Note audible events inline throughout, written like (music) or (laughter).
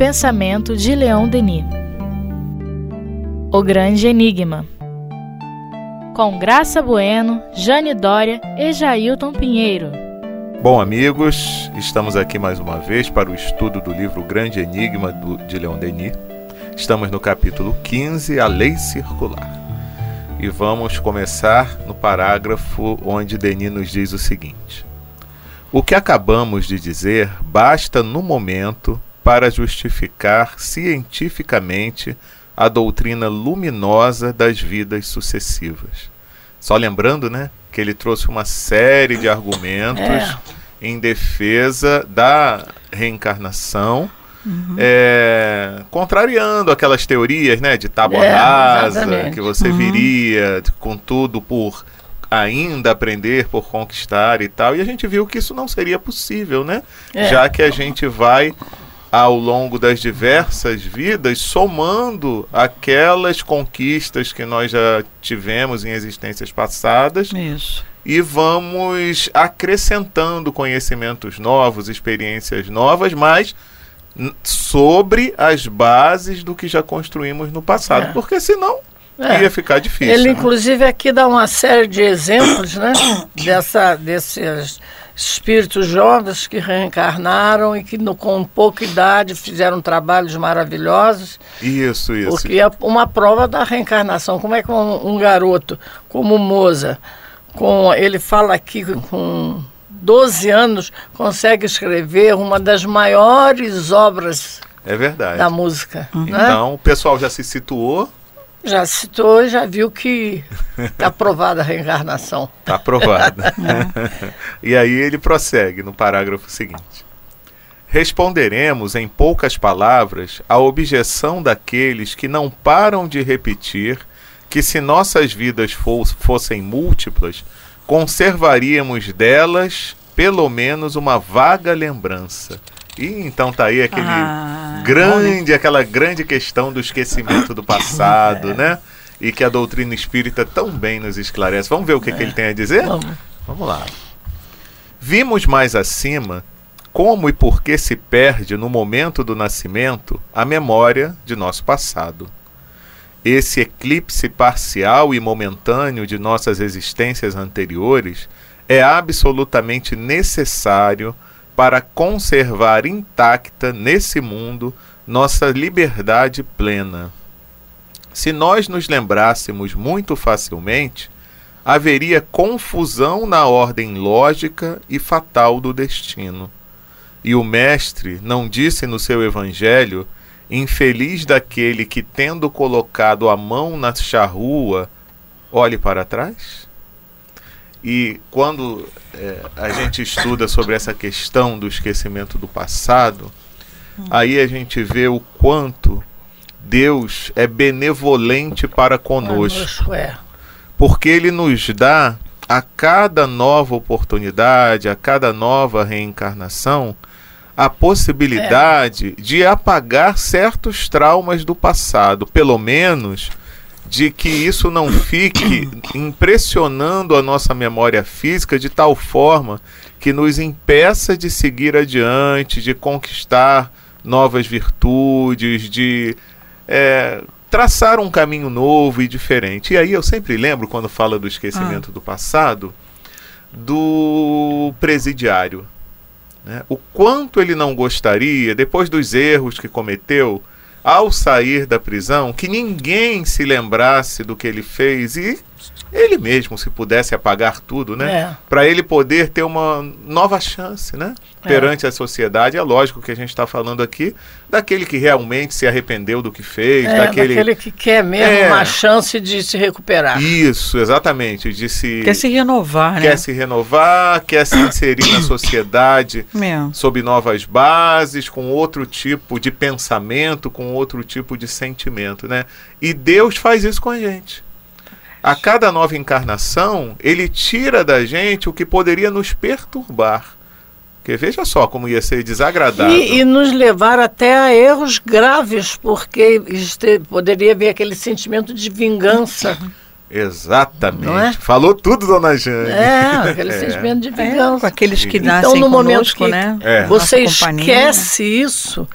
pensamento de Leon Denis. O Grande Enigma. Com Graça Bueno, Jane Dória e Jailton Pinheiro. Bom, amigos, estamos aqui mais uma vez para o estudo do livro Grande Enigma de Leon Denis. Estamos no capítulo 15, A Lei Circular. E vamos começar no parágrafo onde Denis nos diz o seguinte: O que acabamos de dizer basta no momento para justificar cientificamente a doutrina luminosa das vidas sucessivas. Só lembrando, né, que ele trouxe uma série de argumentos é. em defesa da reencarnação Uhum. É, contrariando aquelas teorias né, de tábua é, rasa, que você uhum. viria com tudo por ainda aprender, por conquistar e tal. E a gente viu que isso não seria possível, né? É. Já que a gente vai ao longo das diversas vidas, somando aquelas conquistas que nós já tivemos em existências passadas. Isso. E vamos acrescentando conhecimentos novos, experiências novas, mas sobre as bases do que já construímos no passado, é. porque senão é. ia ficar difícil. Ele, né? inclusive, aqui dá uma série de exemplos né, (coughs) dessa, desses espíritos jovens que reencarnaram e que no, com pouca idade fizeram trabalhos maravilhosos. Isso, isso. Porque é uma prova da reencarnação. Como é que um, um garoto como Moza, com, ele fala aqui com 12 anos, consegue escrever uma das maiores obras é verdade. da música. Uhum. Né? Então, o pessoal já se situou. Já citou, já viu que está (laughs) aprovada a reencarnação. Está aprovada. (laughs) é. (laughs) e aí ele prossegue no parágrafo seguinte. Responderemos em poucas palavras à objeção daqueles que não param de repetir que se nossas vidas fossem múltiplas, conservaríamos delas pelo menos uma vaga lembrança. E então tá aí aquele ah, grande, aquela grande questão do esquecimento do passado, é. né? E que a doutrina espírita tão bem nos esclarece. Vamos ver o que, é. que ele tem a dizer? Vamos. Vamos lá. Vimos mais acima como e por que se perde no momento do nascimento a memória de nosso passado. Esse eclipse parcial e momentâneo de nossas existências anteriores é absolutamente necessário para conservar intacta nesse mundo nossa liberdade plena. Se nós nos lembrássemos muito facilmente, haveria confusão na ordem lógica e fatal do destino. E o Mestre não disse no seu Evangelho Infeliz daquele que, tendo colocado a mão na charrua, olhe para trás? E quando é, a gente estuda sobre essa questão do esquecimento do passado, aí a gente vê o quanto Deus é benevolente para conosco. É. Porque Ele nos dá a cada nova oportunidade, a cada nova reencarnação, a possibilidade é. de apagar certos traumas do passado, pelo menos de que isso não fique impressionando a nossa memória física de tal forma que nos impeça de seguir adiante, de conquistar novas virtudes, de é, traçar um caminho novo e diferente. E aí eu sempre lembro, quando fala do esquecimento ah. do passado, do presidiário. Né? O quanto ele não gostaria, depois dos erros que cometeu, ao sair da prisão, que ninguém se lembrasse do que ele fez e ele mesmo, se pudesse apagar tudo, né? É. Para ele poder ter uma nova chance, né? É. Perante a sociedade. É lógico que a gente está falando aqui daquele que realmente se arrependeu do que fez, é, daquele... daquele que quer mesmo é. uma chance de se recuperar. Isso, exatamente. De se... Quer se renovar, né? Quer se renovar, quer se inserir na sociedade (coughs) sob novas bases, com outro tipo de pensamento, com outro tipo de sentimento, né? E Deus faz isso com a gente a cada nova encarnação, ele tira da gente o que poderia nos perturbar. Porque veja só como ia ser desagradável. E, e nos levar até a erros graves, porque este, poderia haver aquele sentimento de vingança. Exatamente. É? Falou tudo, dona Jane. É, aquele (laughs) É. sentimento de É, vingança. com aqueles que Então, nascem no momento conosco, que né? É. você esquece isso,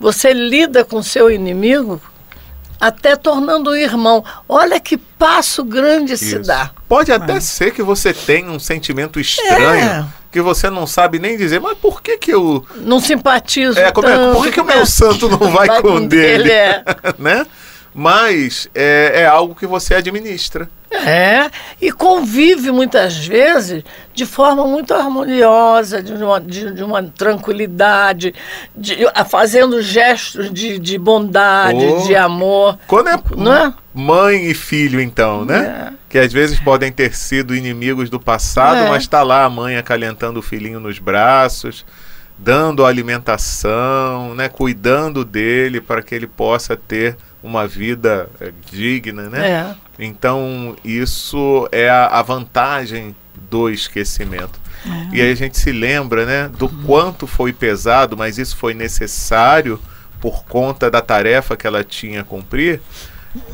você lida com seu inimigo até tornando um irmão. Olha que passo grande se Isso. dá. Pode até ser que você tenha um sentimento estranho É. que você não sabe nem dizer, mas por que que eu. Não simpatizo É, como é, tanto. por que, que o meu né? santo não vai, com o dele? é. (laughs) né? Mas é, é algo que você administra. É, e convive muitas vezes de forma muito harmoniosa, de uma, de, de uma tranquilidade, de, fazendo gestos de, de bondade, Oh. de amor. Quando é Não é? mãe e filho, então, né? Que às vezes podem ter sido inimigos do passado, É. mas está lá a mãe acalentando o filhinho nos braços, dando alimentação, né? Cuidando dele para que ele possa ter uma vida eh, digna, né? É. Então, isso é a, vantagem do esquecimento. E aí a gente se lembra, né, do quanto foi pesado, mas isso foi necessário por conta da tarefa que ela tinha a cumprir.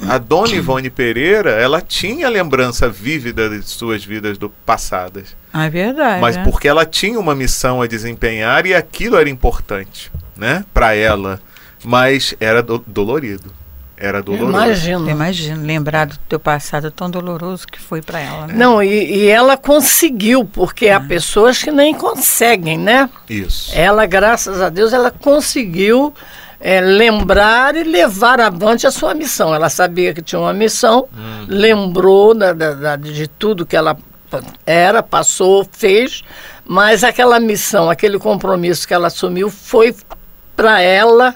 A dona (clears throat) Ivone Pereira, ela tinha lembrança vívida de suas vidas do passadas, Ah, é verdade. mas né? porque ela tinha uma missão a desempenhar e aquilo era importante, né, para ela, mas era do- dolorido. Era doloroso. Imagino. Imagina, lembrar do teu passado tão doloroso que foi para ela, né? Não, e, e ela conseguiu, porque há pessoas que nem conseguem, né? Isso. Ela, graças a Deus, ela conseguiu é, lembrar e levar avante a sua missão. Ela sabia que tinha uma missão, lembrou da, da- da- de tudo que ela era, passou, fez, mas aquela missão, aquele compromisso que ela assumiu foi para ela,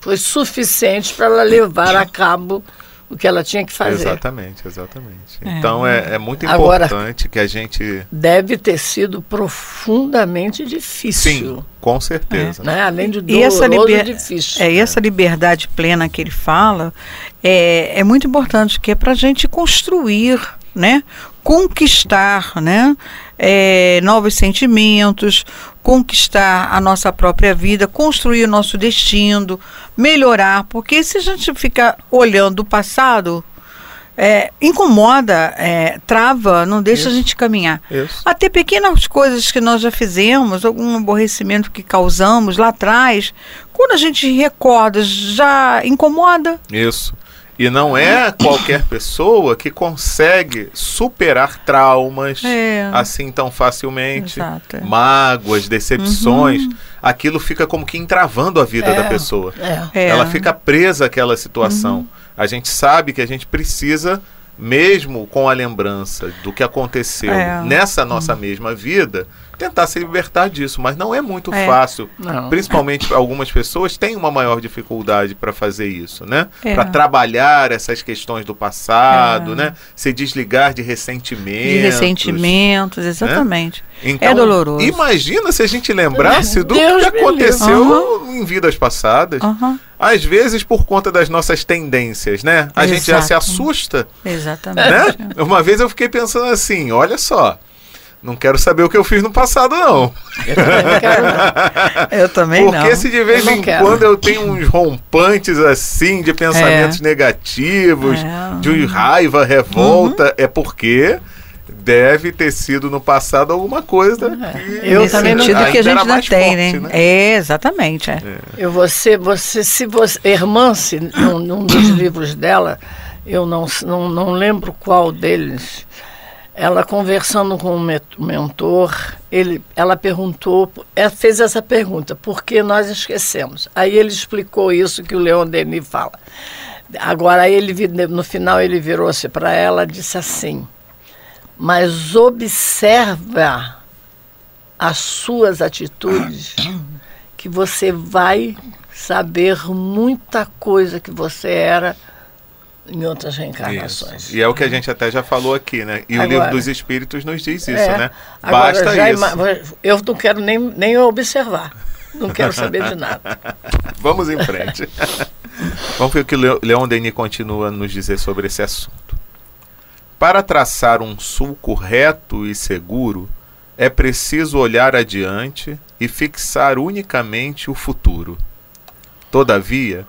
foi suficiente para ela levar a cabo o que ela tinha que fazer. Exatamente, exatamente. É. Então é, é muito Agora- importante que a gente. Deve ter sido profundamente difícil. Sim, com certeza. Né? Além de E doloroso, essa, liber- difícil. é, e essa liberdade plena que ele fala é, é muito importante, que é para a gente construir, né? conquistar né? É, novos sentimentos, conquistar a nossa própria vida, construir o nosso destino, melhorar, porque se a gente ficar olhando o passado, é, incomoda, é, trava, não deixa Isso. a gente caminhar. Isso. Até pequenas coisas que nós já fizemos, algum aborrecimento que causamos lá atrás, quando a gente recorda, já incomoda. Isso. E não é qualquer pessoa que consegue superar traumas É. assim tão facilmente. Exato. é. Mágoas, decepções. Aquilo fica como que entravando a vida É. da pessoa. É. É. Ela fica presa àquela situação. A gente sabe que a gente precisa, mesmo com a lembrança do que aconteceu É. nessa nossa mesma vida, tentar se libertar disso. Mas não é muito É. fácil. Não. Principalmente algumas pessoas têm uma maior dificuldade para fazer isso, né? É. Para trabalhar essas questões do passado, É. né? Se desligar de ressentimentos. De ressentimentos, exatamente. Então, É doloroso. Imagina se a gente lembrasse do Deus que aconteceu em vidas passadas. Aham, Às vezes por conta das nossas tendências, né? A gente já se Exato. assusta, exatamente. né? Uma vez eu fiquei pensando assim, olha só, não quero saber o que eu fiz no passado não. Eu também não quero, não. Eu também Porque não. se de vez Eu em quero. quando eu tenho uns rompantes assim de pensamentos negativos, É. de raiva, revolta, é porque deve ter sido no passado alguma coisa que Eu Nesse também não- sentido que a gente não tem, forte, né? É, exatamente. É. Eu você, você, se você, Hermance, num, num dos livros dela, eu não, não, não lembro qual deles, ela conversando com o mentor, ele, ela perguntou, ela fez essa pergunta, por que nós esquecemos? Aí ele explicou isso que o Leon Denis fala. Agora ele no final ele virou-se para ela disse assim: "Mas observa as suas atitudes que você vai saber muita coisa que você era em outras reencarnações. Isso. E é o que a gente até já falou aqui, né? E o Agora- livro dos Espíritos nos diz isso, É. né? Agora, Basta já isso. Eu não quero nem, nem observar. Não quero saber de nada. (laughs) Vamos em frente. (laughs) Vamos ver o que o Leo- Leon Denis continua a nos dizer sobre esse assunto. Para traçar um sulco reto e seguro, é preciso olhar adiante e fixar unicamente o futuro. Todavia,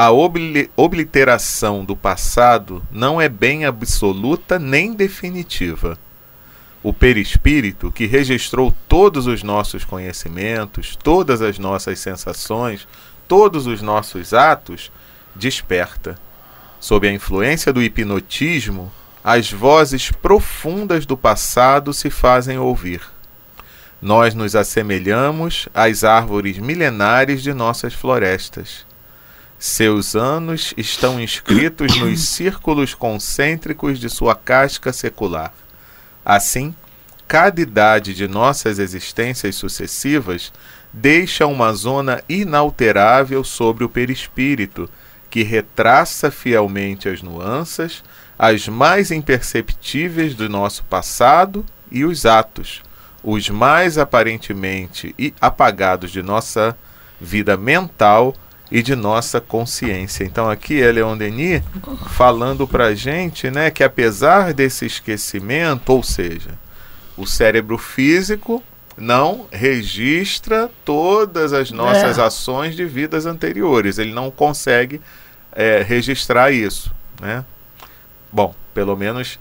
a obliteração do passado não é bem absoluta nem definitiva. O perispírito, que registrou todos os nossos conhecimentos, todas as nossas sensações, todos os nossos atos, desperta. Sob a influência do hipnotismo, as vozes profundas do passado se fazem ouvir. Nós nos assemelhamos às árvores milenares de nossas florestas. Seus anos estão inscritos nos (coughs) círculos concêntricos de sua casca secular. Assim, cada idade de nossas existências sucessivas deixa uma zona inalterável sobre o perispírito, que retraça fielmente as nuances, as mais imperceptíveis do nosso passado e os atos, os mais aparentemente apagados de nossa vida mental e de nossa consciência. Então aqui é Leon Denis falando para a gente né, que apesar desse esquecimento, ou seja, o cérebro físico não registra todas as nossas é. ações de vidas anteriores. Ele não consegue é, registrar isso. Né? Bom, pelo menos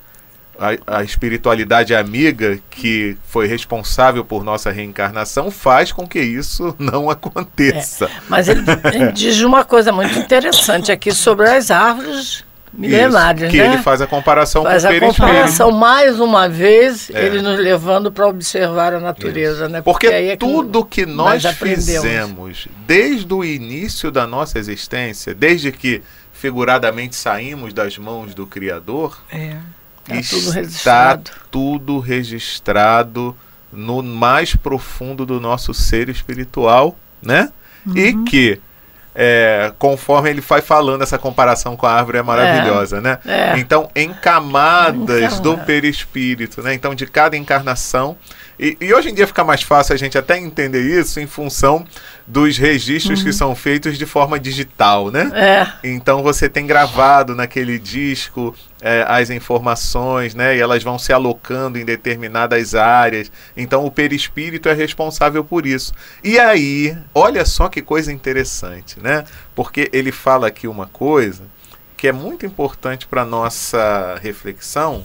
a, a, espiritualidade amiga que foi responsável por nossa reencarnação faz com que isso (laughs) não aconteça. É, mas ele, ele, (laughs) diz uma coisa muito interessante aqui sobre as árvores milenárias, isso, que né? ele faz a comparação faz com o a comparação mais uma vez, é. ele nos levando para observar a natureza, isso. né? Porque, Porque é tudo que, que nós fizemos desde o início da nossa existência, desde que figuradamente saímos das mãos do Criador, é Tá tudo registrado. tudo registrado no mais profundo do nosso ser espiritual, né? Uhum. E que é, conforme ele vai falando, essa comparação com a árvore é maravilhosa, é, né? É. Então, em camadas do perispírito, né? Então, de cada encarnação. E, e, hoje em dia fica mais fácil a gente até entender isso em função dos registros uhum. que são feitos de forma digital, né? É. Então você tem gravado naquele disco é, as informações, né? E elas vão se alocando em determinadas áreas. Então o perispírito é responsável por isso. E aí, olha só que coisa interessante, né? Porque ele fala aqui uma coisa que é muito importante para nossa reflexão,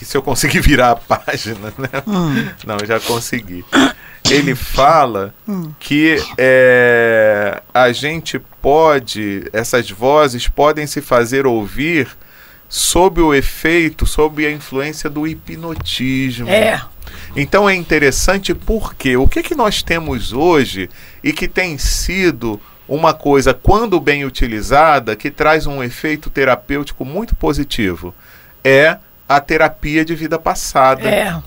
que se eu conseguir (laughs) virar a página, né? Hum. Não, já consegui ele fala hum. que é, a gente pode, essas vozes podem se fazer ouvir sob o efeito, sob a influência do hipnotismo. É. Então é interessante porque o que, que nós temos hoje e que tem sido uma coisa, quando bem utilizada, que traz um efeito terapêutico muito positivo, é a terapia de vida passada. É.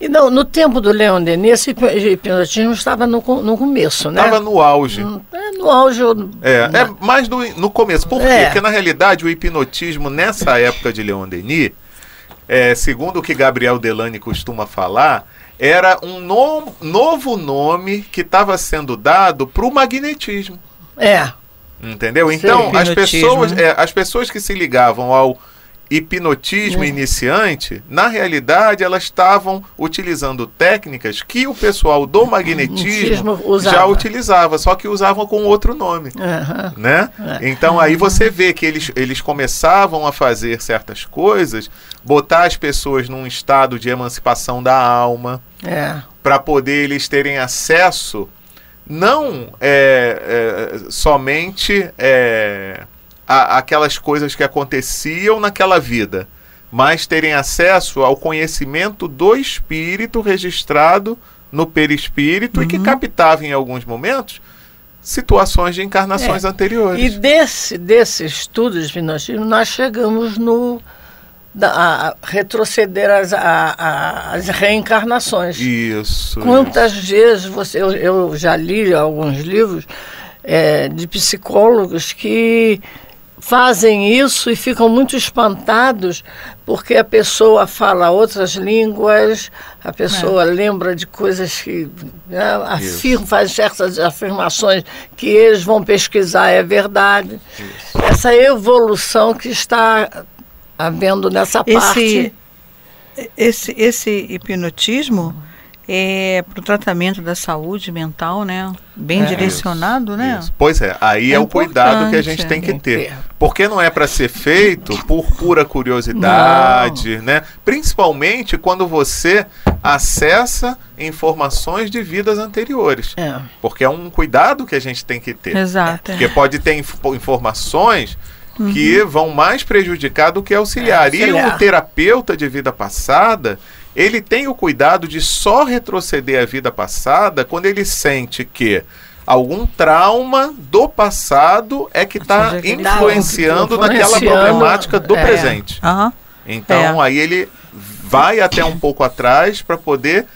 E não, no tempo do Leon Denis, esse hipnotismo estava no, no começo, né? Estava no auge. Hum, é, no auge. É, é mais no, no começo. Por quê? É. Porque, na realidade, o hipnotismo, nessa época de Leon Denis, é, segundo o que Gabriel Delane costuma falar, era um no, novo nome que estava sendo dado para o magnetismo. É. Entendeu? Então, as pessoas, né? é, as pessoas que se ligavam ao hipnotismo é. iniciante, na realidade elas estavam utilizando técnicas que o pessoal do magnetismo já utilizava, só que usavam com outro nome, uhum. né? É. Então aí você vê que eles, eles começavam a fazer certas coisas, botar as pessoas num estado de emancipação da alma, é. para poder eles terem acesso não é, é somente é, a, aquelas coisas que aconteciam naquela vida, mas terem acesso ao conhecimento do espírito registrado no perispírito uhum. e que uhum. captava em alguns momentos situações de encarnações é. anteriores. E desse, desse estudo de hipnotismo, nós chegamos no da, a retroceder as, a, as reencarnações. Isso. Quantas isso. vezes você, eu, eu, já li alguns livros é, de psicólogos que fazem isso e ficam muito espantados porque a pessoa fala outras línguas, a pessoa é. lembra de coisas que né, afirma, faz certas afirmações que eles vão pesquisar, é verdade. Isso. Essa evolução que está havendo nessa esse, parte. Esse, esse hipnotismo é, para o tratamento da saúde mental, né? Bem É. direcionado, né? Isso. Pois é, aí é, É o cuidado que a gente tem que que ter. Porque não é para ser feito por pura curiosidade, né? Principalmente quando você acessa informações de vidas anteriores. É. Porque é um cuidado que a gente tem que ter. Exato. é. Porque pode ter inf- informações que vão mais prejudicar do que auxiliar. É, E o terapeuta de vida passada, ele tem o cuidado de só retroceder a vida passada quando ele sente que algum trauma do passado é que está influenciando tá naquela problemática do é. presente. Aham. Então É. aí ele vai até um pouco atrás para poder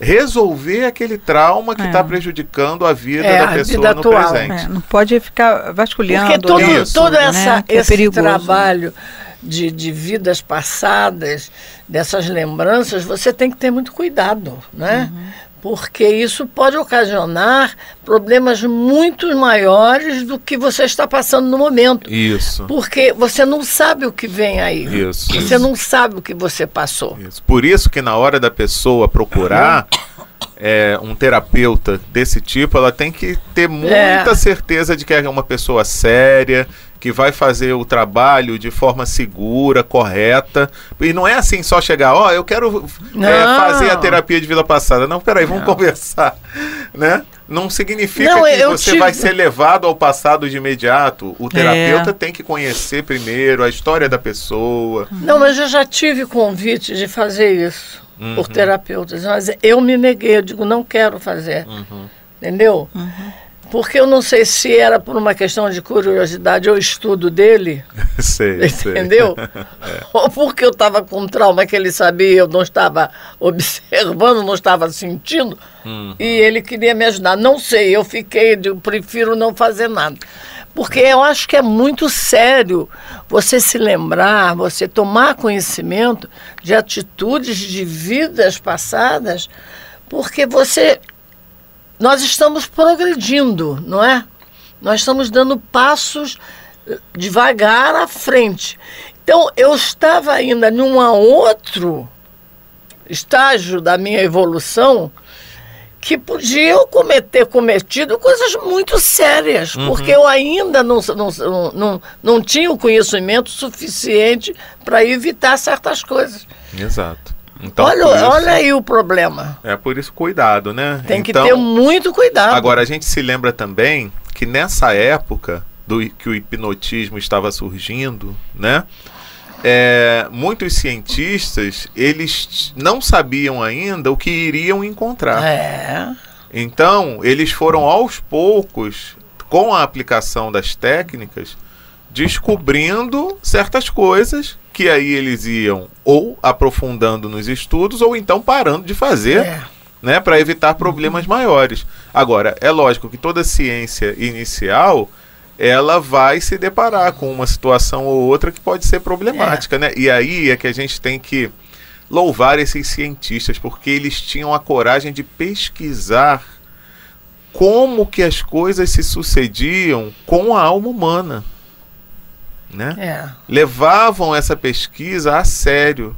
resolver aquele trauma que É. está prejudicando a vida É, da pessoa vida no atual. presente. É, não pode ficar vasculhando. Porque todo, Isso. todo essa, né? Que é esse trabalho de, de vidas passadas, dessas lembranças, você tem que ter muito cuidado, né? Uhum. Porque isso pode ocasionar problemas muito maiores do que você está passando no momento. Isso. Porque você não sabe o que vem aí. Isso. Você não sabe o que você passou. Isso. Por isso que na hora da pessoa procurar é, um terapeuta desse tipo, ela tem que ter muita É. certeza de que é uma pessoa séria, que vai fazer o trabalho de forma segura, correta. E não é assim só chegar, ó, eu quero é, Não. fazer a terapia de vida passada. Não, peraí, vamos conversar. (laughs) Né? Não significa Não, que eu você tive- vai ser levado ao passado de imediato. O É. terapeuta tem que conhecer primeiro a história da pessoa. Não, mas eu já tive convite de fazer isso Uhum. por terapeutas, mas eu me neguei, eu digo, não quero fazer. Uhum. Entendeu? Porque eu não sei se era por uma questão de curiosidade ou estudo dele, (laughs) sei, sei. entendeu? (laughs) Ou porque eu estava com trauma que ele sabia, eu não estava (laughs) observando, não estava sentindo, Hum. e ele queria me ajudar. Não sei, eu fiquei, eu prefiro não fazer nada. Porque eu acho que é muito sério você se lembrar, você tomar conhecimento de atitudes de vidas passadas, porque você nós estamos progredindo, não é? Nós estamos dando passos eh, devagar à frente. Então, eu estava ainda num outro estágio da minha evolução que podia eu cometer cometido coisas muito sérias, porque eu ainda não, não, não, não, não tinha o conhecimento suficiente para evitar certas coisas. Exato. Então, olha, isso- olha aí o problema. É por isso cuidado, né? Tem que Então, ter muito cuidado. Agora a gente se lembra também que nessa época do que o hipnotismo estava surgindo, né? É, muitos cientistas eles não sabiam ainda o que iriam encontrar. É. Então, eles foram aos poucos, com a aplicação das técnicas, descobrindo certas coisas que aí eles iam ou aprofundando nos estudos ou então parando de fazer, É. né, para evitar problemas maiores. Agora, é lógico que toda ciência inicial ela vai se deparar com uma situação ou outra que pode ser problemática, né? E aí é que a gente tem que louvar esses cientistas, porque eles tinham a coragem de pesquisar como que as coisas se sucediam com a alma humana, né? É. Levavam essa pesquisa a sério,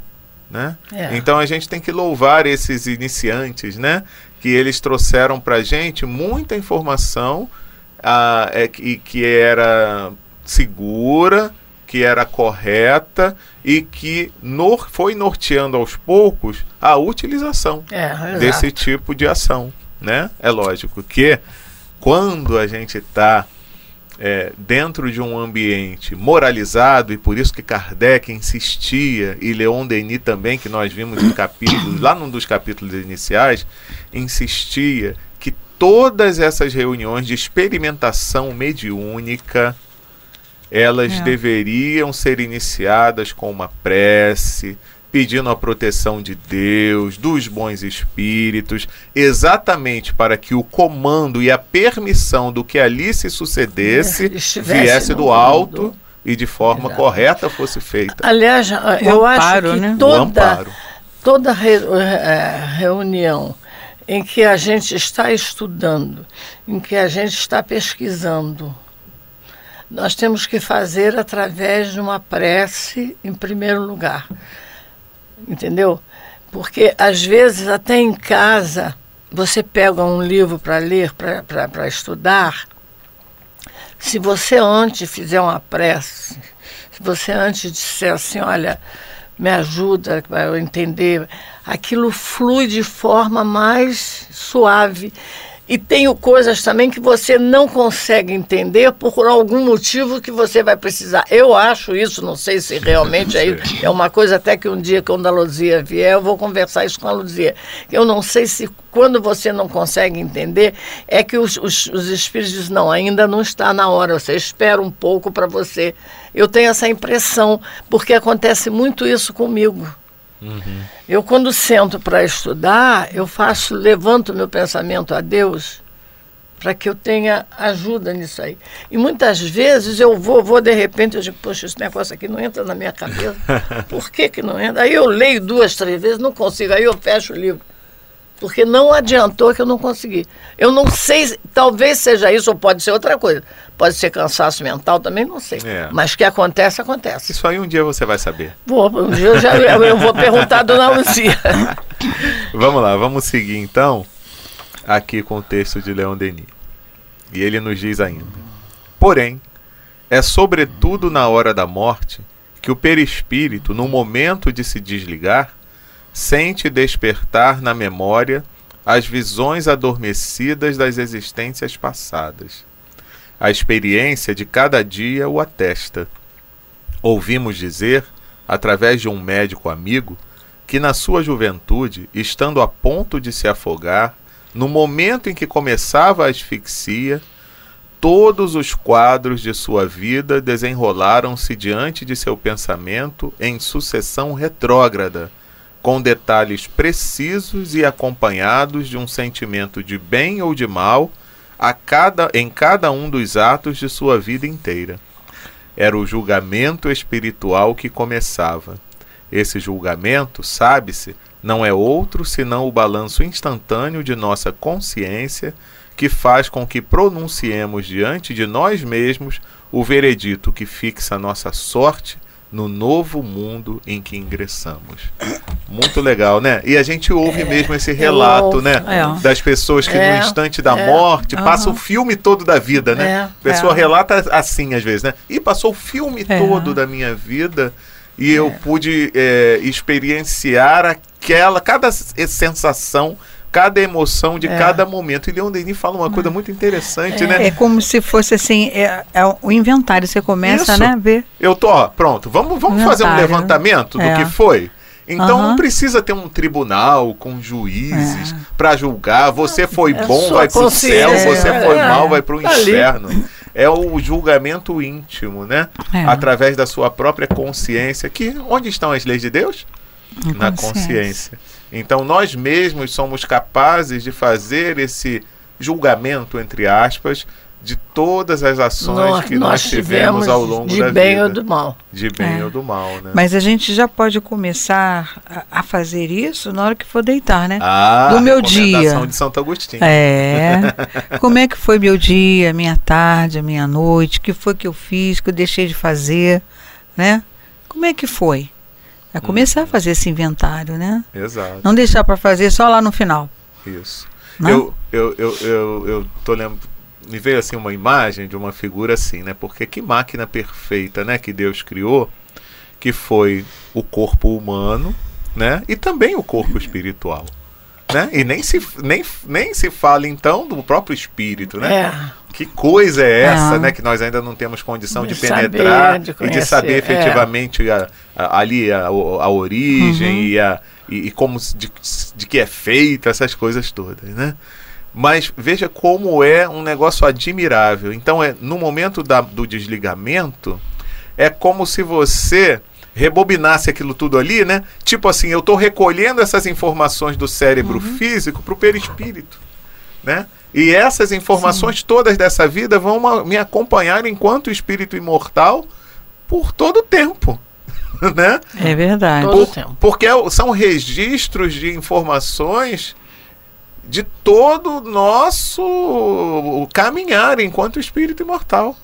né? É. Então a gente tem que louvar esses iniciantes, né? Que eles trouxeram para gente muita informação ah, é, que, que era segura, que era correta e que nor- foi norteando aos poucos a utilização É, desse tipo de ação, né? É lógico que quando a gente está dentro de um ambiente moralizado e por isso que Kardec insistia e Leon Denis também que nós vimos no capítulo lá num dos capítulos iniciais insistia que todas essas reuniões de experimentação mediúnica elas É. deveriam ser iniciadas com uma prece, pedindo a proteção de Deus, dos bons espíritos, exatamente para que o comando e a permissão do que ali se sucedesse Estivesse viesse do mundo. alto e de forma Exato. correta fosse feita. Aliás, eu amparo, acho que né? O toda, toda re- eh, reunião em que a gente está estudando, em que a gente está pesquisando, nós temos que fazer através de uma prece em primeiro lugar. Entendeu? Porque às vezes até em casa você pega um livro para ler, para estudar. Se você antes fizer uma prece, se você antes disser assim, olha, me ajuda para eu entender, aquilo flui de forma mais suave e tenho coisas também que você não consegue entender por algum motivo que você vai precisar. Eu acho isso, não sei se realmente é. (laughs) É uma coisa até que um dia, quando a Luzia vier, eu vou conversar isso com a Luzia. Eu não sei se quando você não consegue entender, é que os, os, os espíritos dizem, não, ainda não está na hora, você espera um pouco para você. Eu tenho essa impressão, porque acontece muito isso comigo. Uhum. Eu, quando sento para estudar, eu faço, levanto meu pensamento a Deus para que eu tenha ajuda nisso aí. E muitas vezes eu vou, vou de repente, eu digo, poxa, esse negócio aqui não entra na minha cabeça. (laughs) Por que, que não entra? Aí eu leio duas, três vezes, não consigo, aí eu fecho o livro porque não adiantou que eu não consegui. Eu não sei, talvez seja isso ou pode ser outra coisa. Pode ser cansaço mental também, não sei. É. Mas que acontece, acontece. Isso aí um dia você vai saber. Vou, um dia eu, já, eu vou perguntar a dona Luzia. (laughs) vamos lá, vamos seguir então aqui com o texto de Leon Denis. E ele nos diz ainda: Porém, é sobretudo na hora da morte que o perispírito, no momento de se desligar, sente despertar na memória as visões adormecidas das existências passadas. A experiência de cada dia o atesta. Ouvimos dizer, através de um médico amigo, que na sua juventude, estando a ponto de se afogar, no momento em que começava a asfixia, todos os quadros de sua vida desenrolaram-se diante de seu pensamento em sucessão retrógrada com detalhes precisos e acompanhados de um sentimento de bem ou de mal a cada, em cada um dos atos de sua vida inteira. Era o julgamento espiritual que começava. Esse julgamento, sabe-se, não é outro senão o balanço instantâneo de nossa consciência que faz com que pronunciemos diante de nós mesmos o veredito que fixa nossa sorte no novo mundo em que ingressamos. Muito legal, né? E a gente ouve é, mesmo esse relato, né? É. Das pessoas que é, no instante da é. morte uhum. passa o filme todo da vida, né? É, a pessoa é. relata assim às vezes, né? E passou o filme todo da minha vida e eu pude experienciar aquela, cada sensação cada emoção de é. cada momento. E Leon Denis fala uma coisa muito interessante, é. né? É como se fosse assim, é, é o inventário, você começa, Isso. né, a ver. Eu tô, ó, pronto, vamos, vamos fazer um levantamento do é. que foi? Então uhum. não precisa ter um tribunal com juízes é. para julgar. Você foi é bom, vai para o céu. Você é. foi mal, vai para o tá inferno. É o julgamento íntimo, né? É. Através da sua própria consciência. Que onde estão as leis de Deus? Na consciência. Então nós mesmos somos capazes de fazer esse julgamento, entre aspas, de todas as ações nós, que nós, nós tivemos ao longo da vida. De bem ou do mal. De bem é. ou do mal, né? Mas a gente já pode começar a, a fazer isso na hora que for deitar, né? Ah, do meu dia. de Santo Agostinho. É. Como é que foi meu dia, minha tarde, minha noite? O que foi que eu fiz, o que eu deixei de fazer, né? Como é que foi? É começar a fazer esse inventário, né? Exato. Não deixar para fazer só lá no final. Isso. Eu, eu, eu, eu, eu tô lembrando. Me veio assim uma imagem de uma figura assim, né? Porque que máquina perfeita, né? Que Deus criou, que foi o corpo humano, né? E também o corpo espiritual. Né? E nem se, nem, nem se fala então do próprio espírito, né? É. Que coisa é essa, é. né? Que nós ainda não temos condição de, de penetrar saber, de e de saber é. efetivamente é. a, a, ali a, a origem uhum. e, a, e, e, como de, de que é feita essas coisas todas, né? Mas veja como é um negócio admirável. Então, é no momento da, do desligamento, é como se você rebobinasse aquilo tudo ali, né? Tipo assim, eu estou recolhendo essas informações do cérebro uhum. físico para o perispírito, né? E essas informações Sim. todas dessa vida vão me acompanhar enquanto espírito imortal por todo o tempo. (laughs) Né? É verdade. Por, porque é são registros de informações de todo o nosso caminhar enquanto espírito imortal.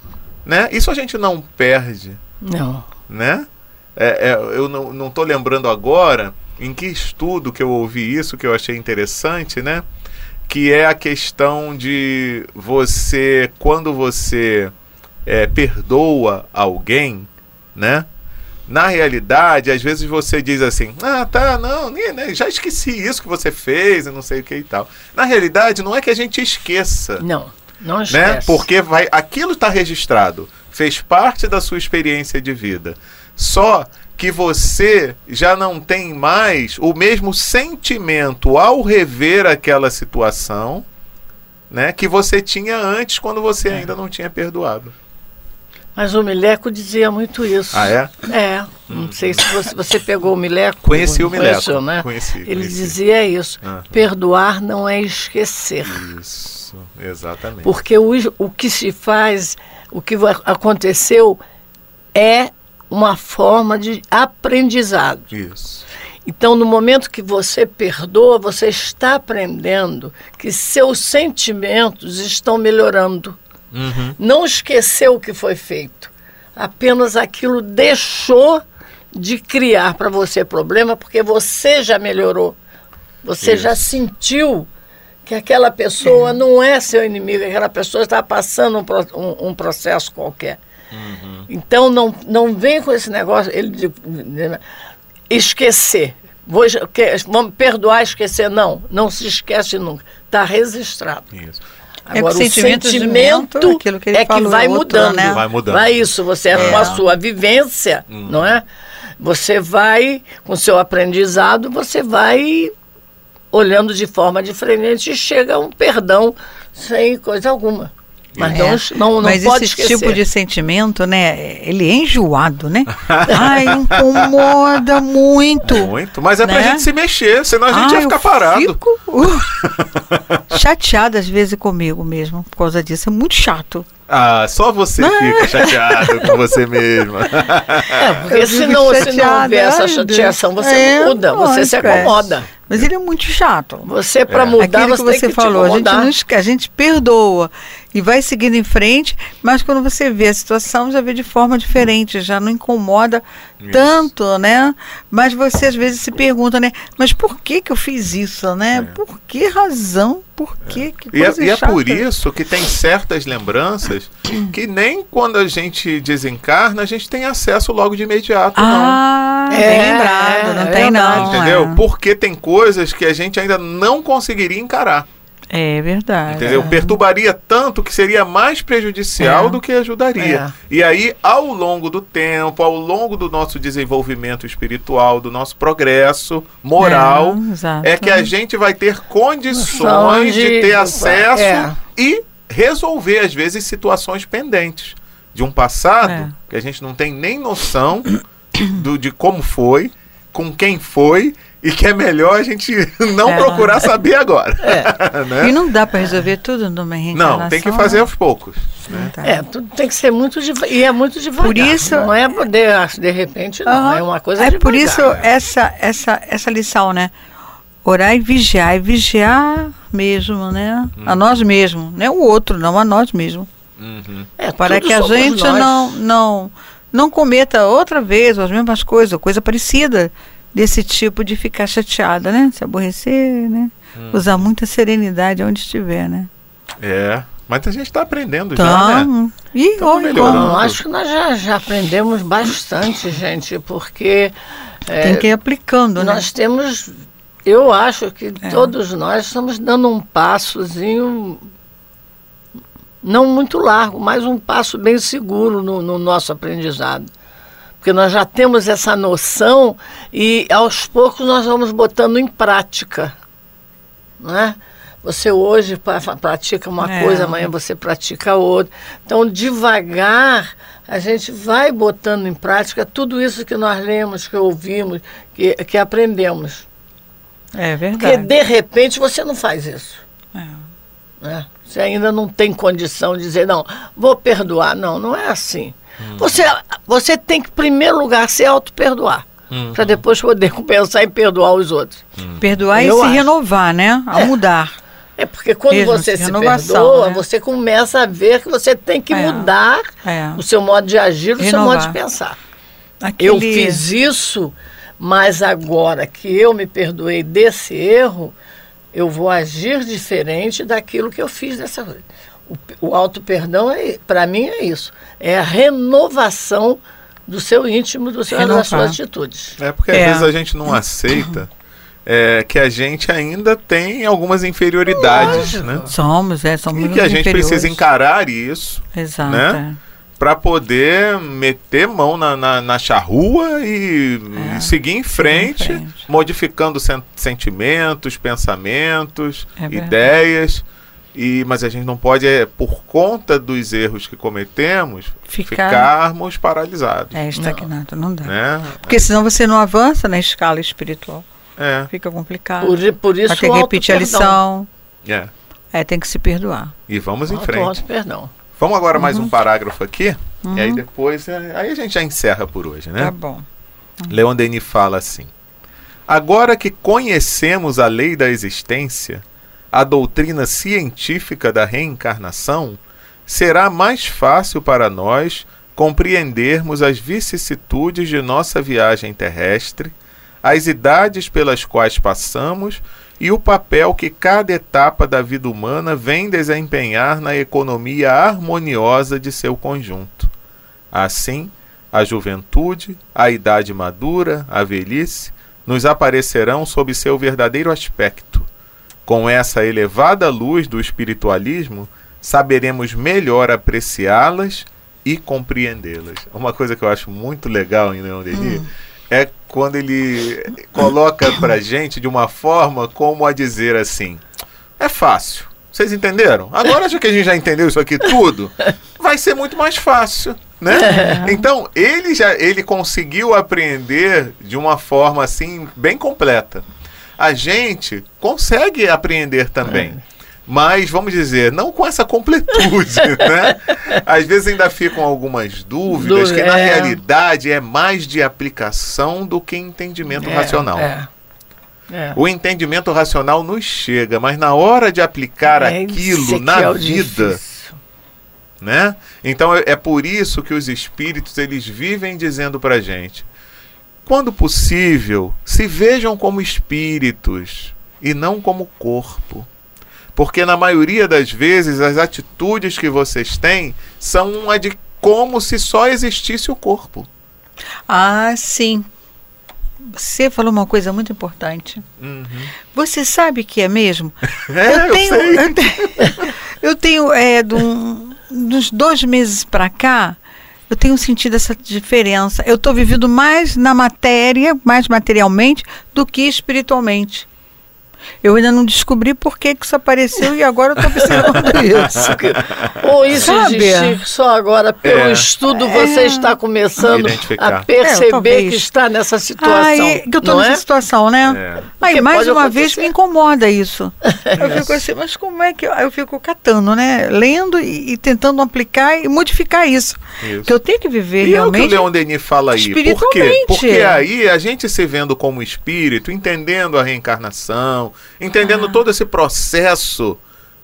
Né? Isso a gente não perde. Não. Né? É, é, eu não estou lembrando agora, em que estudo que eu ouvi isso que eu achei interessante, né? Que é a questão de você, quando você é, perdoa alguém, né? Na realidade, às vezes você diz assim: ah, tá, não, né, já esqueci isso que você fez e não sei o que e tal. Na realidade, não é que a gente esqueça. Não, não Né? esquece. Porque vai, aquilo está registrado, fez parte da sua experiência de vida. Só que você já não tem mais o mesmo sentimento ao rever aquela situação, né, que você tinha antes quando você É. ainda não tinha perdoado. Mas o Mileco dizia muito isso. Ah, é? É. Não sei se você, você pegou o Mileco. Conheci o Mileco. Conheceu, né? Conheci, Ele conheci. dizia isso. Ah. Perdoar não é esquecer. Isso, exatamente. Porque o, o que se faz, o que aconteceu é uma forma de aprendizado. Isso. Então, no momento que você perdoa, você está aprendendo que seus sentimentos estão melhorando. Uhum. Não esqueceu o que foi feito. Apenas aquilo deixou de criar para você problema, porque você já melhorou. Você Isso. já sentiu que aquela pessoa não é seu inimigo, que aquela pessoa está passando um, um- um processo qualquer. Então não, não vem com esse negócio ele de, de- esquecer. Vou, que- vamos perdoar, esquecer. Não, não se esquece nunca. Está registrado. Isso. É Agora, que o sentimento sentimento que ele é que falou, vai outro, mudando. né? Vai mudando. Vai isso, você É. com a sua vivência, não é? Você vai, com o seu aprendizado, você vai olhando de forma diferente e chega a um perdão sem coisa alguma. Mas É, não, não, não Mas pode esse esquecer. tipo de sentimento, né? Ele é enjoado, né? Ai, incomoda muito. Muito. Mas é pra Né? gente se mexer, senão a gente Ai, ia ficar eu parado. Fico uh, chateada às vezes comigo mesmo por causa disso. É muito chato. Ah, só você fica chateado com você mesma. É, porque se não, se não houver essa chateação, você É, muda, você se acomoda. Mas ele é muito chato. Você, para É. mudar, Aquilo que você, você tem que falou, te a gente, não a gente perdoa e vai seguindo em frente, mas quando você vê a situação, já vê de forma diferente, já não incomoda Isso. tanto, né? Mas você às vezes se pergunta, né? Mas por que que eu fiz isso, né? Por que razão? Por que? Que É. E é, coisa e é chata. por isso que tem certas lembranças que nem quando a gente desencarna, a gente tem acesso logo de imediato, não. Ah, É, bem lembrado, não é tem não. Entendeu? É, Porque tem coisas que a gente ainda não conseguiria encarar. É verdade. Entendeu? Perturbaria tanto que seria mais prejudicial É. do que ajudaria. E aí, ao longo do tempo, ao longo do nosso desenvolvimento espiritual, do nosso progresso moral, É, é, que a gente vai ter condições de, de- ter acesso é. e resolver, às vezes, situações pendentes de um passado É. que a gente não tem nem noção do, de como foi, com quem foi. E que é melhor a gente (laughs) não É. procurar saber agora. (laughs) né? E não dá para resolver tudo numa reencarnação. Não, tem que fazer né? aos poucos. Não dá. É, tudo tem que ser muito. E é muito devagar. Por isso- Não é poder, ah, de repente, não. É uma coisa É devagar. por isso essa, essa, essa lição, né? Orar e vigiar. E vigiar mesmo, né? A Hum. nós mesmos. Não é o outro, não, a nós mesmos. Uhum. É, Para que a gente nós. não, não, não cometa outra vez as mesmas coisas, coisa parecida desse tipo de ficar chateada, né? Se aborrecer, né? Hum. Usar muita serenidade onde estiver, né? É. Mas a gente está aprendendo já, Tá. né? E Tamo. Bom, acho que nós já, já aprendemos bastante, gente, porque é, tem que ir aplicando, né? nós temos. Eu acho que É. todos nós estamos dando um passozinho não muito largo, mas um passo bem seguro no, no nosso aprendizado. Porque nós já temos essa noção e aos poucos nós vamos botando em prática. Não é? Você hoje pratica uma É. coisa, amanhã você pratica outra. Então, devagar, a gente vai botando em prática tudo isso que nós lemos, que ouvimos, que, que aprendemos. É Porque, verdade. de repente, você não faz isso. É. né? Você ainda não tem condição de dizer, não, vou perdoar. Não, não é assim. Você, você tem que, em primeiro lugar, se auto-perdoar. Para depois poder (laughs) pensar em perdoar os outros. Perdoar e Eu se acho. renovar, né? A É. mudar. É porque quando Mesmo, você assim, se perdoa, né? você começa a ver que você tem que É. mudar É. o seu modo de agir, o seu Renovar. modo de pensar. Aquele... Eu fiz isso, Mas agora que eu me perdoei desse erro, eu vou agir diferente daquilo que eu fiz dessa vez. O, o auto-perdão, é, para mim, é isso. É a renovação do seu íntimo, do seu, das suas atitudes. É porque é. às vezes a gente não aceita é, que a gente ainda tem algumas inferioridades, Lógico. né? Somos, é, somos E que a gente precisa encarar isso, Exato, né? É. Para poder meter mão na, na, na charrua e, é, seguir em frente, em frente. modificando sen sentimentos, pensamentos, é ideias. E, mas a gente não pode, é, por conta dos erros que cometemos, Ficar... ficarmos paralisados. É, estagnado, não, não dá. Né? Porque senão você não avança na escala espiritual. É. Fica complicado. Por, por isso Vai ter que repetir a lição. É. É, tem que se perdoar. E vamos em frente. Perdão. Vamos agora uhum. mais um uhum. parágrafo aqui. Uhum. E aí uhum. depois, é, aí a gente já encerra por hoje, né? Tá bom. Uhum. Leon Denis fala assim: Agora que conhecemos a lei da existência, a doutrina científica da reencarnação, será mais fácil para nós compreendermos as vicissitudes de nossa viagem terrestre as idades pelas quais passamos e o papel que cada etapa da vida humana vem desempenhar na economia harmoniosa de seu conjunto. Assim, a juventude, a idade madura, a velhice, nos aparecerão sob seu verdadeiro aspecto. Com essa elevada luz do espiritualismo, saberemos melhor apreciá-las e compreendê-las. Uma coisa que eu acho muito legal em Leon Denis hum é quando ele coloca pra gente de uma forma como a dizer assim: é fácil. Vocês entenderam? Agora, já que a gente já entendeu isso aqui tudo, vai ser muito mais fácil. Né? É. Então, ele já ele conseguiu aprender de uma forma assim bem completa. A gente consegue aprender também. É mas vamos dizer, não com essa completude, (laughs) né? Às vezes ainda ficam algumas dúvidas que na é. realidade é mais de aplicação do que entendimento é, racional. É. É. O entendimento racional nos chega, mas na hora de aplicar é aquilo na é vida, né? Então é, é por isso que os espíritos eles vivem dizendo para gente, quando possível, se vejam como espíritos e não como corpo. Porque na maioria das vezes as atitudes que vocês têm são uma de como se só existisse o corpo. Ah, sim. Você falou uma coisa muito importante. Uhum. Você sabe que é mesmo? (laughs) É, eu, tenho, eu, eu tenho, (laughs) eu tenho é, de um, dos dois meses para cá, eu tenho sentido essa diferença. Eu estou vivendo mais na matéria, mais materialmente, do que espiritualmente. Eu ainda não descobri por que, que isso apareceu e agora eu estou observando (laughs) isso. Ou isso Sabe? existir só agora pelo é. estudo você é. está começando a perceber é, que está nessa situação. Ah, que eu estou nessa é? situação, né? É. Mas mais uma acontecer. vez me incomoda isso. (laughs) eu fico assim, mas como é que eu, eu fico catando, né? Lendo e, e tentando aplicar e modificar isso. isso. Que eu tenho que viver e realmente. É o que o Leon Denis fala aí. Por quê? Porque aí a gente se vendo como espírito, entendendo a reencarnação, entendendo ah. todo esse processo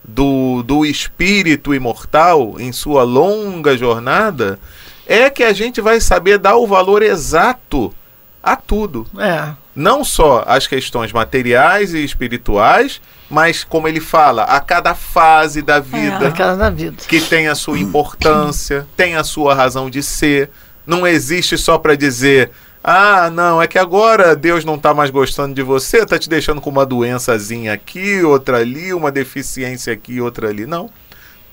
do, do espírito imortal em sua longa jornada, é que a gente vai saber dar o valor exato a tudo. É. Não só as questões materiais e espirituais, mas como ele fala, a cada fase da vida, é, a cada vida. que tem a sua importância, tem a sua razão de ser. Não existe só para dizer ah, não, é que agora Deus não está mais gostando de você, está te deixando com uma doençazinha aqui, outra ali, uma deficiência aqui, outra ali. Não.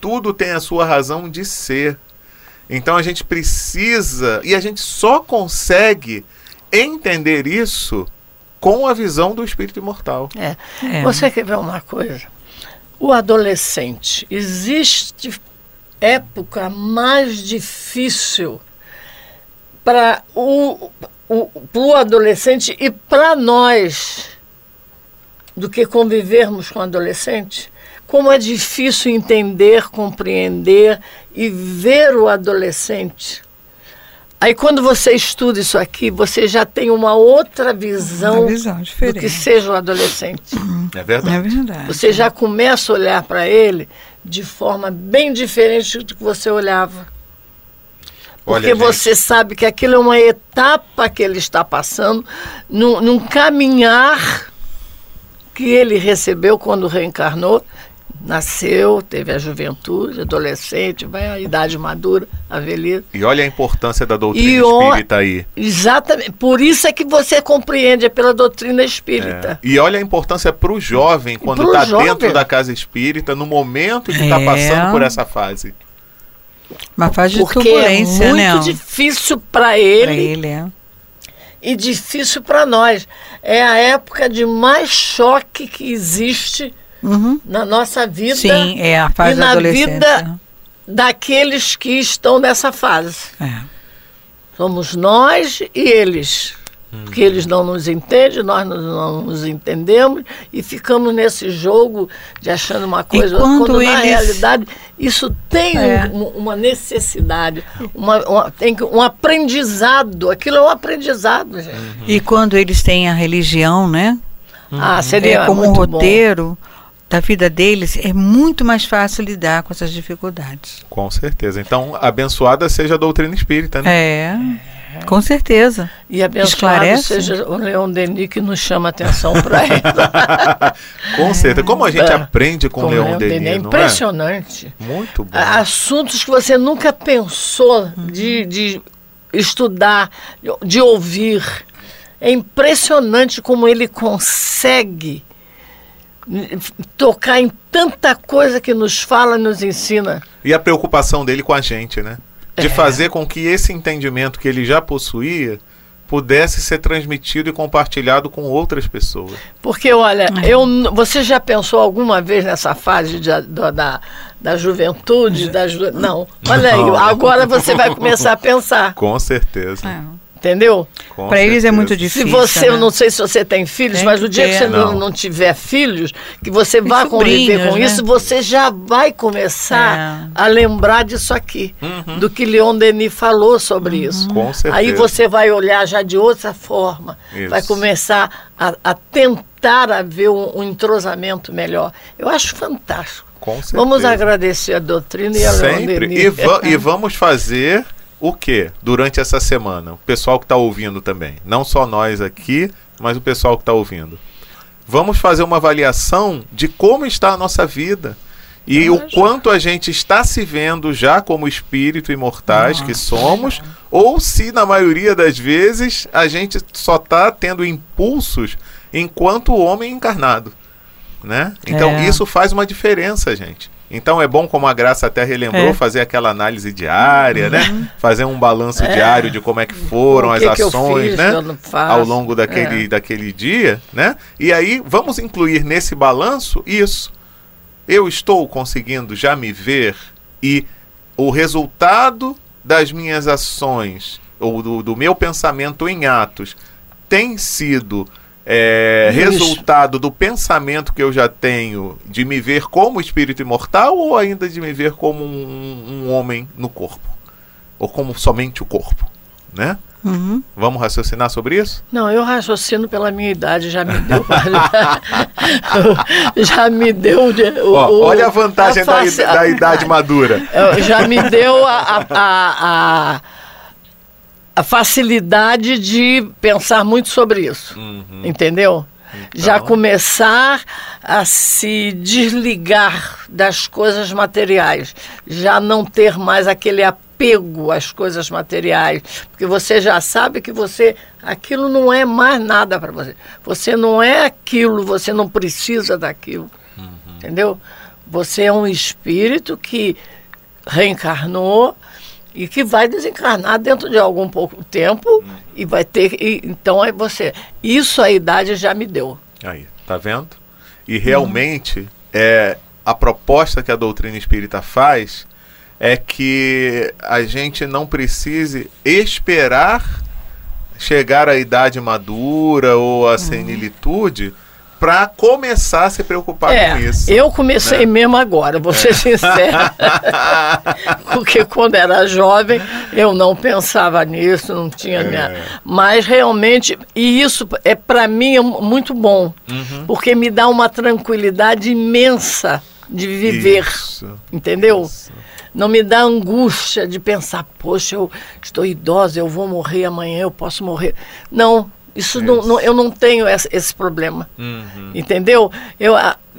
Tudo tem a sua razão de ser. Então a gente precisa, e a gente só consegue entender isso com a visão do espírito imortal. É. é. Você quer ver uma coisa? O adolescente, existe época mais difícil para o para o adolescente e para nós do que convivermos com o adolescente. Como é difícil entender, compreender e ver o adolescente. Aí quando você estuda isso aqui, você já tem uma outra visão, uma visão do que seja o adolescente. É verdade. É verdade. Você já começa a olhar para ele de forma bem diferente do que você olhava. Porque Olha, gente. você sabe que aquilo é uma etapa que ele está passando, num, num caminhar que ele recebeu quando reencarnou. Nasceu, teve a juventude, adolescente, vai à idade madura, a velhice. E olha a importância da doutrina E espírita aí. Exatamente. Por isso é que você compreende, é pela doutrina espírita. É. E olha a importância para o jovem quando está dentro da casa espírita, no momento que está É. passando por essa fase. Uma fase de Porque é turbulência, muito né? difícil para Pra ele ele, é. e difícil para nós. É a época de mais choque que existe Uhum. na nossa vida Sim, é a fase e da na vida daqueles que estão nessa fase. É. Somos nós e eles. Porque eles não nos entendem, nós não- não nos entendemos e ficamos nesse jogo de achando uma coisa, quando quando na eles- realidade isso tem É. um- uma necessidade, uma, uma- tem um aprendizado. Aquilo é um aprendizado, gente. E quando eles têm a religião, né? Ah, seria é como um muito bom. roteiro da vida deles, é muito mais fácil lidar com essas dificuldades. Com certeza. Então, abençoada seja a doutrina espírita, né? É, com certeza. E abençoado Esclarece? seja o Leon Denis que nos chama a atenção para ele. (laughs) Com certeza. Como a gente É. aprende com, Com Leon Leon Denis, Denis, é não é? impressionante. Muito bom. Assuntos que você nunca pensou Uhum. de, de estudar, de- ouvir. É impressionante como ele consegue tocar em tanta coisa que nos fala, nos ensina. E a preocupação dele com a gente, né? De É. fazer com que esse entendimento que ele já possuía pudesse ser transmitido e compartilhado com outras pessoas. Porque, olha, eu, você já pensou alguma vez nessa fase de- da, da, da juventude? Da ju- não. Olha aí, Não. agora você vai começar a pensar, Com certeza. Entendeu? Para eles é muito Se difícil. você, eu né? não sei se você tem filhos, Tem mas que o dia que ter. você não, Não. não tiver filhos, que você vá conviver com né? isso, você já vai começar a lembrar disso aqui, Uhum. do que Leon Denis falou sobre isso. Com certeza. Aí você vai olhar já de outra forma, Isso. vai começar a, a tentar haver um, um entrosamento melhor. Eu acho fantástico. Com certeza. Vamos agradecer a doutrina e a Leon Sempre. Denis. E, va- e vamos fazer o que durante essa semana? O pessoal que está ouvindo também. Não só nós aqui, mas o pessoal que está ouvindo. Vamos fazer uma avaliação de como está a nossa vida. E o quanto a gente está se vendo já como espírito imortais que somos, ou se na maioria das vezes a gente só está tendo impulsos enquanto homem encarnado. Né? Então É. isso faz uma diferença, gente. Então é bom, como a Graça até relembrou, É. fazer aquela análise diária, né? Fazer um balanço É. diário de como é que foram O as que que ações, fiz, né? que. Ao longo daquele, É. daquele dia, né? E aí vamos incluir nesse balanço isso. Eu estou conseguindo já me ver e o resultado das minhas ações ou do, do meu pensamento em atos tem sido é, resultado do pensamento que eu já tenho de me ver como espírito imortal ou ainda de me ver como um, um homem no corpo? Ou como somente o corpo? Né? Uhum. Vamos raciocinar sobre isso? Não, eu raciocino pela minha idade, já me deu. (laughs) já me deu. de- O, Ó, o- olha a vantagem da, face- da idade madura. É, Já me deu a, a, a, facilidade de pensar muito sobre isso. Uhum. Entendeu? Já Então. começar a se desligar das coisas materiais, já não ter mais aquele apego às coisas materiais, porque você já sabe que você aquilo não é mais nada para você. Você não é aquilo, você não precisa daquilo. Entendeu? Você é um espírito que reencarnou e que vai desencarnar dentro de algum pouco tempo e vai ter e, então é você. Isso a idade já me deu. Aí, tá vendo? E realmente é a proposta que a doutrina espírita faz é que a gente não precise esperar chegar à idade madura ou à senilitude para começar a se preocupar é com isso. eu comecei né? mesmo agora vou ser sincera (laughs) porque quando era jovem eu não pensava nisso não tinha É. minha... mas realmente e isso é para mim é mu- muito bom Uhum. porque me dá uma tranquilidade imensa de viver Isso. entendeu Isso. não me dá angústia de pensar, poxa, eu estou idosa, eu vou morrer amanhã, eu posso morrer. Não, isso não, não, eu não tenho esse, esse problema. Uhum. Entendeu? Eu,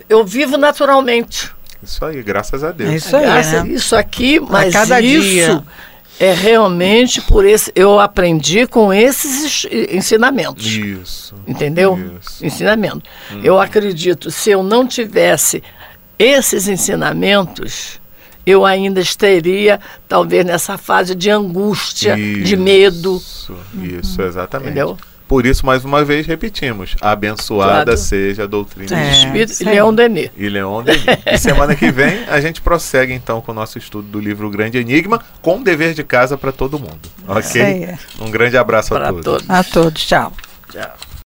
eu vivo naturalmente. Isso aí, graças a Deus. É isso aí, Graça- né? Isso aqui, mas cada isso dia. é realmente por esse. Eu aprendi com esses es- ensinamentos. Isso. Entendeu? Isso. Ensinamento. Eu acredito, se eu não tivesse esses ensinamentos, eu ainda estaria, talvez, nessa fase de angústia, de medo. Isso, isso, exatamente. Entendeu? Por isso, mais uma vez, repetimos: abençoada Claro. seja a doutrina É. de Espírito aí. Leão Denis. e Leon Denis. E semana que vem a gente prossegue então com o nosso estudo do livro O Grande Enigma, com dever de casa para todo mundo. Isso Ok? aí. Um grande abraço a Para todos. todos. A todos, tchau. Tchau.